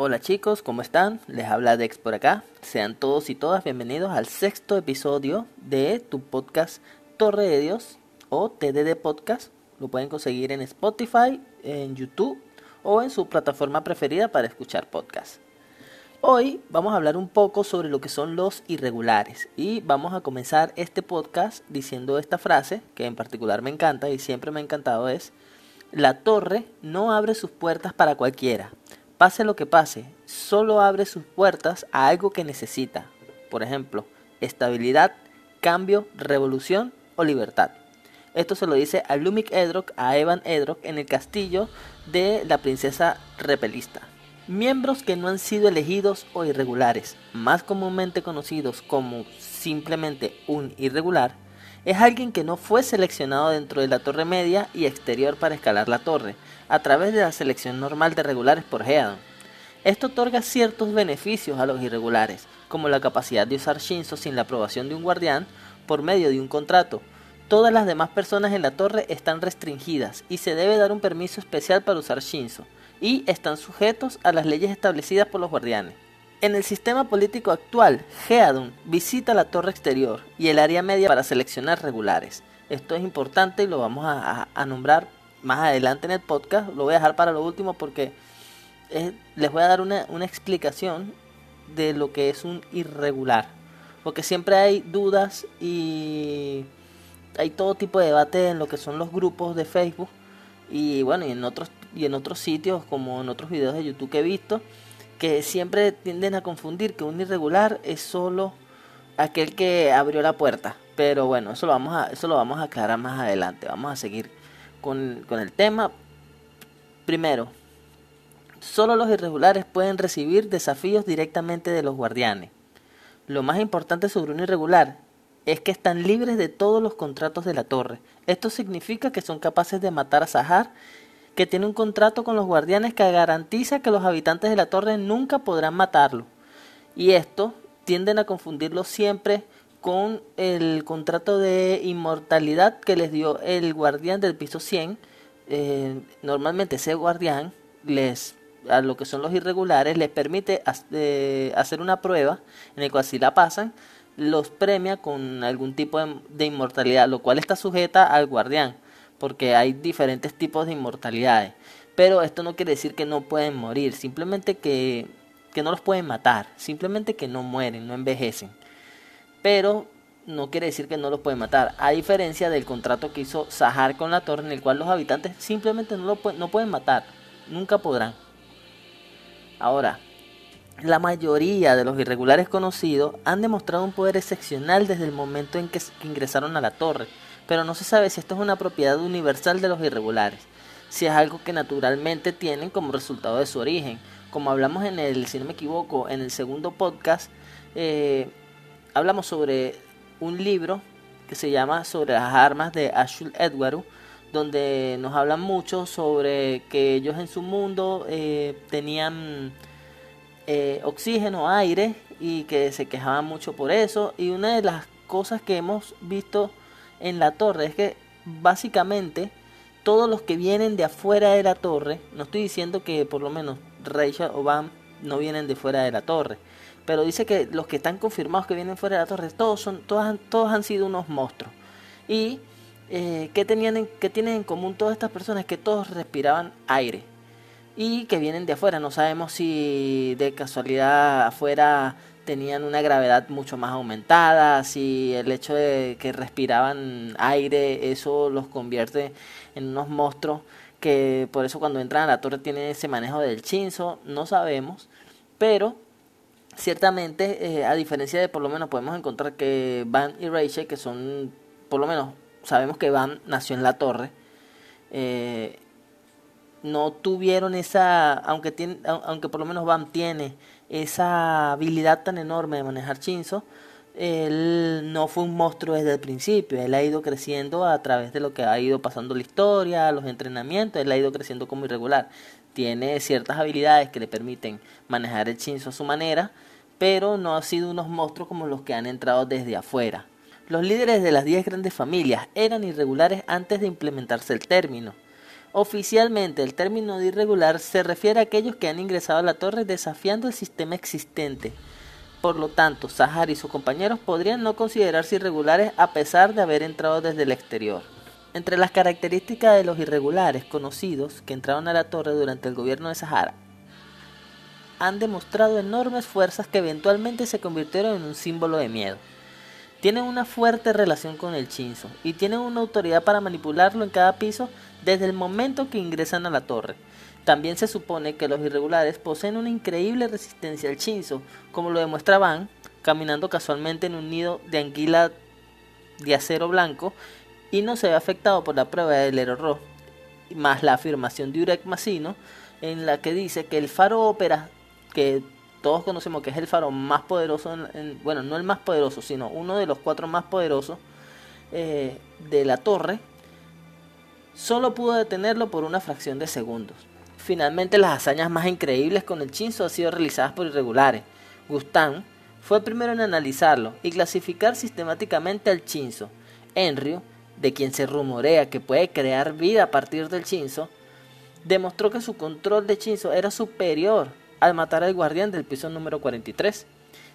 Hola chicos, ¿cómo están? Les habla Dex por acá. Sean todos y todas bienvenidos al sexto episodio de tu podcast Torre de Dios o TDD Podcast. Lo pueden conseguir en Spotify, en YouTube o en su plataforma preferida para escuchar podcasts. Hoy vamos a hablar un poco sobre lo que son los irregulares y vamos a comenzar este podcast diciendo esta frase que en particular me encanta y siempre me ha encantado es la torre no abre sus puertas para cualquiera. Pase lo que pase, solo abre sus puertas a algo que necesita. Por ejemplo, estabilidad, cambio, revolución o libertad. Esto se lo dice a Lumik Edrock, a Evan Edrock, en el castillo de la princesa repelista. Miembros que no han sido elegidos o irregulares, más comúnmente conocidos como simplemente un irregular, es alguien que no fue seleccionado dentro de la torre media y exterior para escalar la torre, a través de la selección normal de regulares por Headon. Esto otorga ciertos beneficios a los irregulares, como la capacidad de usar Shinzo sin la aprobación de un guardián por medio de un contrato. Todas las demás personas en la torre están restringidas y se debe dar un permiso especial para usar Shinzo, y están sujetos a las leyes establecidas por los guardianes. En el sistema político actual, Headun visita la torre exterior y el área media para seleccionar regulares. Esto es importante y lo vamos a, nombrar más adelante en el podcast. Lo voy a dejar para lo último porque les voy a dar una, una explicación de lo que es un irregular. Porque siempre hay dudas y hay todo tipo de debate en lo que son los grupos de Facebook y bueno, y en otros y en otros sitios como en otros videos de YouTube que he visto que siempre tienden a confundir que un irregular es solo aquel que abrió la puerta. Pero bueno, eso lo vamos a, eso lo vamos a aclarar más adelante. Vamos a seguir con, con el tema. Primero, solo los irregulares pueden recibir desafíos directamente de los guardianes. Lo más importante sobre un irregular es que están libres de todos los contratos de la torre. Esto significa que son capaces de matar a Sahar que tiene un contrato con los guardianes que garantiza que los habitantes de la torre nunca podrán matarlo. Y esto tienden a confundirlo siempre con el contrato de inmortalidad que les dio el guardián del piso 100. Eh, normalmente ese guardián les a lo que son los irregulares les permite eh, hacer una prueba en el cual si la pasan los premia con algún tipo de inmortalidad, lo cual está sujeta al guardián porque hay diferentes tipos de inmortalidades. Pero esto no quiere decir que no pueden morir, simplemente que, que no los pueden matar, simplemente que no mueren, no envejecen. Pero no quiere decir que no los pueden matar, a diferencia del contrato que hizo Sahar con la torre, en el cual los habitantes simplemente no, lo no pueden matar, nunca podrán. Ahora, la mayoría de los irregulares conocidos han demostrado un poder excepcional desde el momento en que ingresaron a la torre pero no se sabe si esto es una propiedad universal de los irregulares, si es algo que naturalmente tienen como resultado de su origen. Como hablamos en el, si no me equivoco, en el segundo podcast, eh, hablamos sobre un libro que se llama Sobre las armas de Ashul Edwaru, donde nos hablan mucho sobre que ellos en su mundo eh, tenían eh, oxígeno, aire y que se quejaban mucho por eso. Y una de las cosas que hemos visto en la torre es que básicamente todos los que vienen de afuera de la torre, no estoy diciendo que por lo menos Rachel o Bam no vienen de fuera de la torre, pero dice que los que están confirmados que vienen fuera de la torre, todos son, todos, todos han sido unos monstruos. Y eh, ¿qué, tenían ¿qué tienen en común todas estas personas? Que todos respiraban aire y que vienen de afuera. No sabemos si de casualidad afuera tenían una gravedad mucho más aumentada, si el hecho de que respiraban aire, eso los convierte en unos monstruos que por eso cuando entran a la torre tienen ese manejo del chinzo, no sabemos, pero ciertamente eh, a diferencia de por lo menos podemos encontrar que Van y Rachel, que son por lo menos sabemos que Van nació en la torre, eh, no tuvieron esa, aunque, tiene, aunque por lo menos Bam tiene esa habilidad tan enorme de manejar Shinzo, él no fue un monstruo desde el principio, él ha ido creciendo a través de lo que ha ido pasando la historia, los entrenamientos, él ha ido creciendo como irregular. Tiene ciertas habilidades que le permiten manejar el Shinzo a su manera, pero no ha sido unos monstruos como los que han entrado desde afuera. Los líderes de las 10 grandes familias eran irregulares antes de implementarse el término Oficialmente, el término de irregular se refiere a aquellos que han ingresado a la torre desafiando el sistema existente. Por lo tanto, Sahar y sus compañeros podrían no considerarse irregulares a pesar de haber entrado desde el exterior. Entre las características de los irregulares conocidos que entraron a la torre durante el gobierno de Sahara, han demostrado enormes fuerzas que eventualmente se convirtieron en un símbolo de miedo. Tienen una fuerte relación con el Chinzo y tienen una autoridad para manipularlo en cada piso desde el momento que ingresan a la torre. También se supone que los irregulares poseen una increíble resistencia al Chinzo, como lo demuestra Van, caminando casualmente en un nido de anguila de acero blanco y no se ve afectado por la prueba del error, más la afirmación de Urek Masino, en la que dice que el faro ópera, que todos conocemos que es el faro más poderoso, bueno, no el más poderoso, sino uno de los cuatro más poderosos eh, de la torre, solo pudo detenerlo por una fracción de segundos. Finalmente, las hazañas más increíbles con el Chinzo han sido realizadas por irregulares. Gustan fue el primero en analizarlo y clasificar sistemáticamente al Chinzo. Enryu, de quien se rumorea que puede crear vida a partir del Chinzo, demostró que su control de Chinzo era superior al matar al guardián del piso número 43.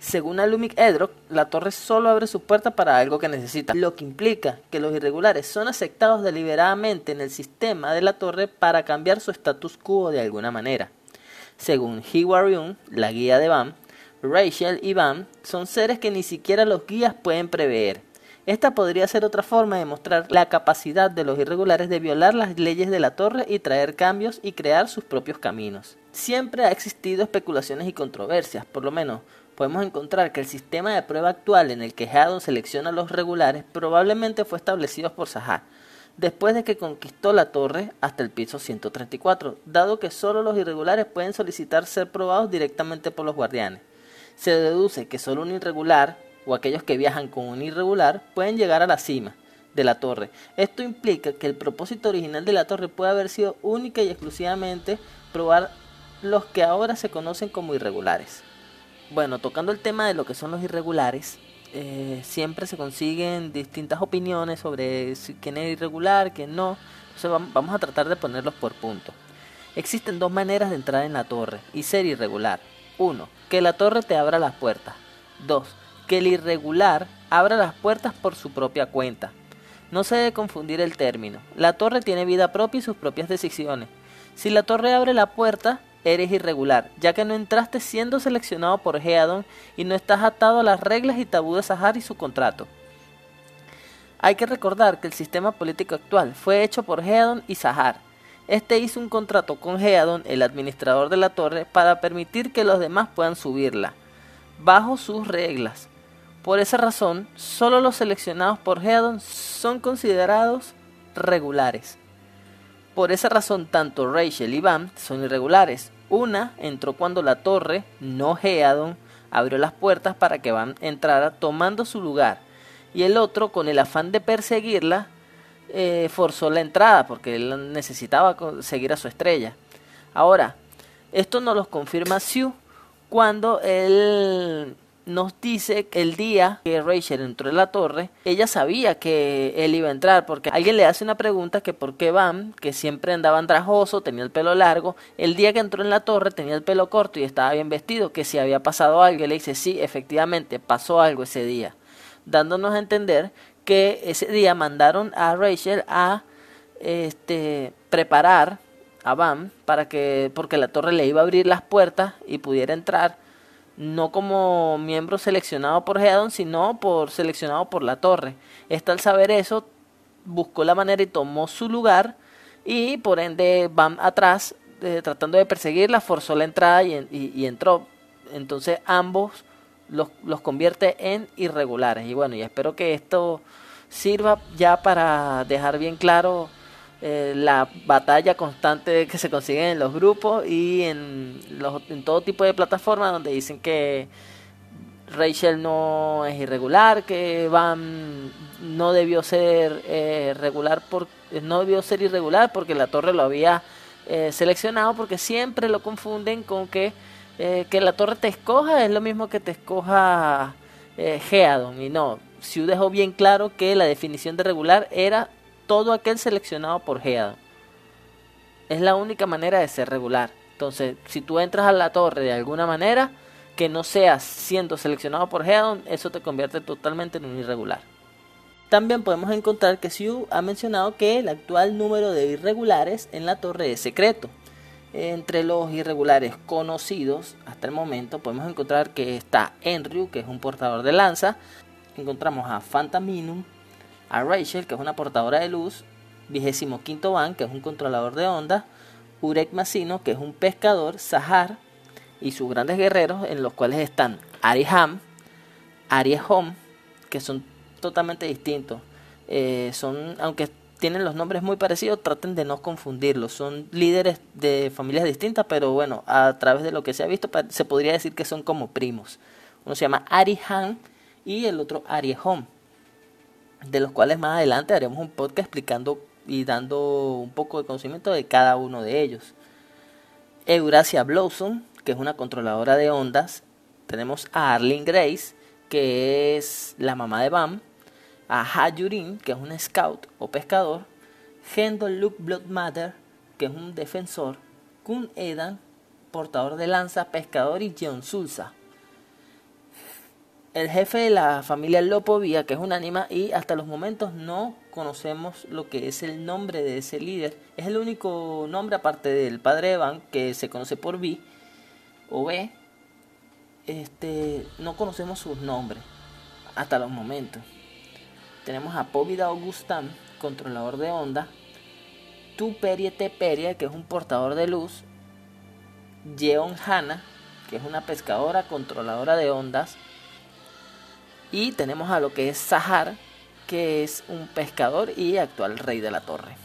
Según Alumic Edrock, la torre solo abre su puerta para algo que necesita, lo que implica que los irregulares son aceptados deliberadamente en el sistema de la torre para cambiar su status quo de alguna manera. Según Hiwaryun, la guía de Bam, Rachel y Bam son seres que ni siquiera los guías pueden prever. Esta podría ser otra forma de mostrar la capacidad de los irregulares de violar las leyes de la torre y traer cambios y crear sus propios caminos. Siempre ha existido especulaciones y controversias, por lo menos podemos encontrar que el sistema de prueba actual en el que Haddon selecciona los regulares probablemente fue establecido por Sahar, después de que conquistó la torre hasta el piso 134, dado que solo los irregulares pueden solicitar ser probados directamente por los guardianes. Se deduce que solo un irregular, o aquellos que viajan con un irregular, pueden llegar a la cima de la torre. Esto implica que el propósito original de la torre puede haber sido única y exclusivamente probar los que ahora se conocen como irregulares. Bueno, tocando el tema de lo que son los irregulares, eh, siempre se consiguen distintas opiniones sobre quién es irregular, quién no. Entonces vamos a tratar de ponerlos por punto. Existen dos maneras de entrar en la torre y ser irregular. Uno, que la torre te abra las puertas. Dos, que el irregular abra las puertas por su propia cuenta. No se debe confundir el término. La torre tiene vida propia y sus propias decisiones. Si la torre abre la puerta, eres irregular, ya que no entraste siendo seleccionado por Headon y no estás atado a las reglas y tabú de Sahar y su contrato. Hay que recordar que el sistema político actual fue hecho por Headon y Sahar. Este hizo un contrato con Headon, el administrador de la torre, para permitir que los demás puedan subirla, bajo sus reglas. Por esa razón, solo los seleccionados por Headon son considerados regulares. Por esa razón, tanto Rachel y Bam son irregulares. Una entró cuando la torre, no Headon, abrió las puertas para que Bam entrara tomando su lugar. Y el otro, con el afán de perseguirla, eh, forzó la entrada porque él necesitaba seguir a su estrella. Ahora, esto nos lo confirma Sue cuando él nos dice que el día que Rachel entró en la torre, ella sabía que él iba a entrar, porque alguien le hace una pregunta que por qué Bam, que siempre andaba andrajoso, tenía el pelo largo, el día que entró en la torre tenía el pelo corto y estaba bien vestido, que si había pasado algo, y le dice, sí, efectivamente, pasó algo ese día, dándonos a entender que ese día mandaron a Rachel a este preparar a Bam para que porque la torre le iba a abrir las puertas y pudiera entrar no como miembro seleccionado por Headon, sino por seleccionado por la torre. Esta al saber eso, buscó la manera y tomó su lugar y por ende van atrás eh, tratando de perseguirla, forzó la entrada y, entró. Entonces ambos los, los, convierte en irregulares. Y bueno, y espero que esto sirva ya para dejar bien claro eh, la batalla constante que se consigue en los grupos y en, los, en todo tipo de plataformas donde dicen que Rachel no es irregular, que Van no debió ser eh, regular por, no debió ser irregular porque la torre lo había eh, seleccionado porque siempre lo confunden con que que la torre te escoja es lo mismo que te escoja Geadon. Y no, Siu dejó bien claro que la definición de regular era todo aquel seleccionado por Head. Es la única manera de ser regular. Entonces, si tú entras a la torre de alguna manera que no seas siendo seleccionado por Headon, eso te convierte totalmente en un irregular. También podemos encontrar que Siu ha mencionado que el actual número de irregulares en la torre es secreto. Entre los irregulares conocidos hasta el momento podemos encontrar que está Enryu, que es un portador de lanza. Encontramos a Fantaminum, a Rachel, que es una portadora de luz. Vigésimo quinto Van, que es un controlador de ondas. Urek Masino, que es un pescador. Sahar y sus grandes guerreros, en los cuales están Ariham, Ariehom, que son totalmente distintos. Eh, son, aunque tienen los nombres muy parecidos, traten de no confundirlos. Son líderes de familias distintas, pero bueno, a través de lo que se ha visto, se podría decir que son como primos. Uno se llama Ari Han y el otro Ari Home, de los cuales más adelante haremos un podcast explicando y dando un poco de conocimiento de cada uno de ellos. Eurasia Blossom, que es una controladora de ondas. Tenemos a Arlene Grace, que es la mamá de Bam a Hayurin, que es un scout o pescador, Gendo Luke Bloodmatter, que es un defensor, Kun Edan, portador de lanza, pescador y Jeon Sulsa. El jefe de la familia Lopovia, que es un anima, y hasta los momentos no conocemos lo que es el nombre de ese líder. Es el único nombre, aparte del padre Evan, que se conoce por B o B. Este, no conocemos sus nombres hasta los momentos tenemos a Povida Augustan, controlador de onda, Tu Perie Peria, que es un portador de luz, Jeon Hana, que es una pescadora controladora de ondas, y tenemos a lo que es Sahar, que es un pescador y actual rey de la torre.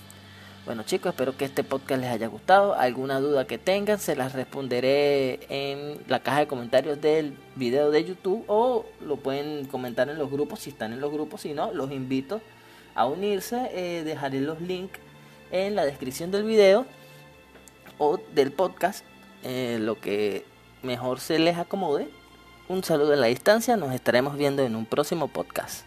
Bueno chicos, espero que este podcast les haya gustado. Alguna duda que tengan, se las responderé en la caja de comentarios del video de YouTube o lo pueden comentar en los grupos si están en los grupos. Si no, los invito a unirse. Eh, dejaré los links en la descripción del video o del podcast, eh, lo que mejor se les acomode. Un saludo en la distancia, nos estaremos viendo en un próximo podcast.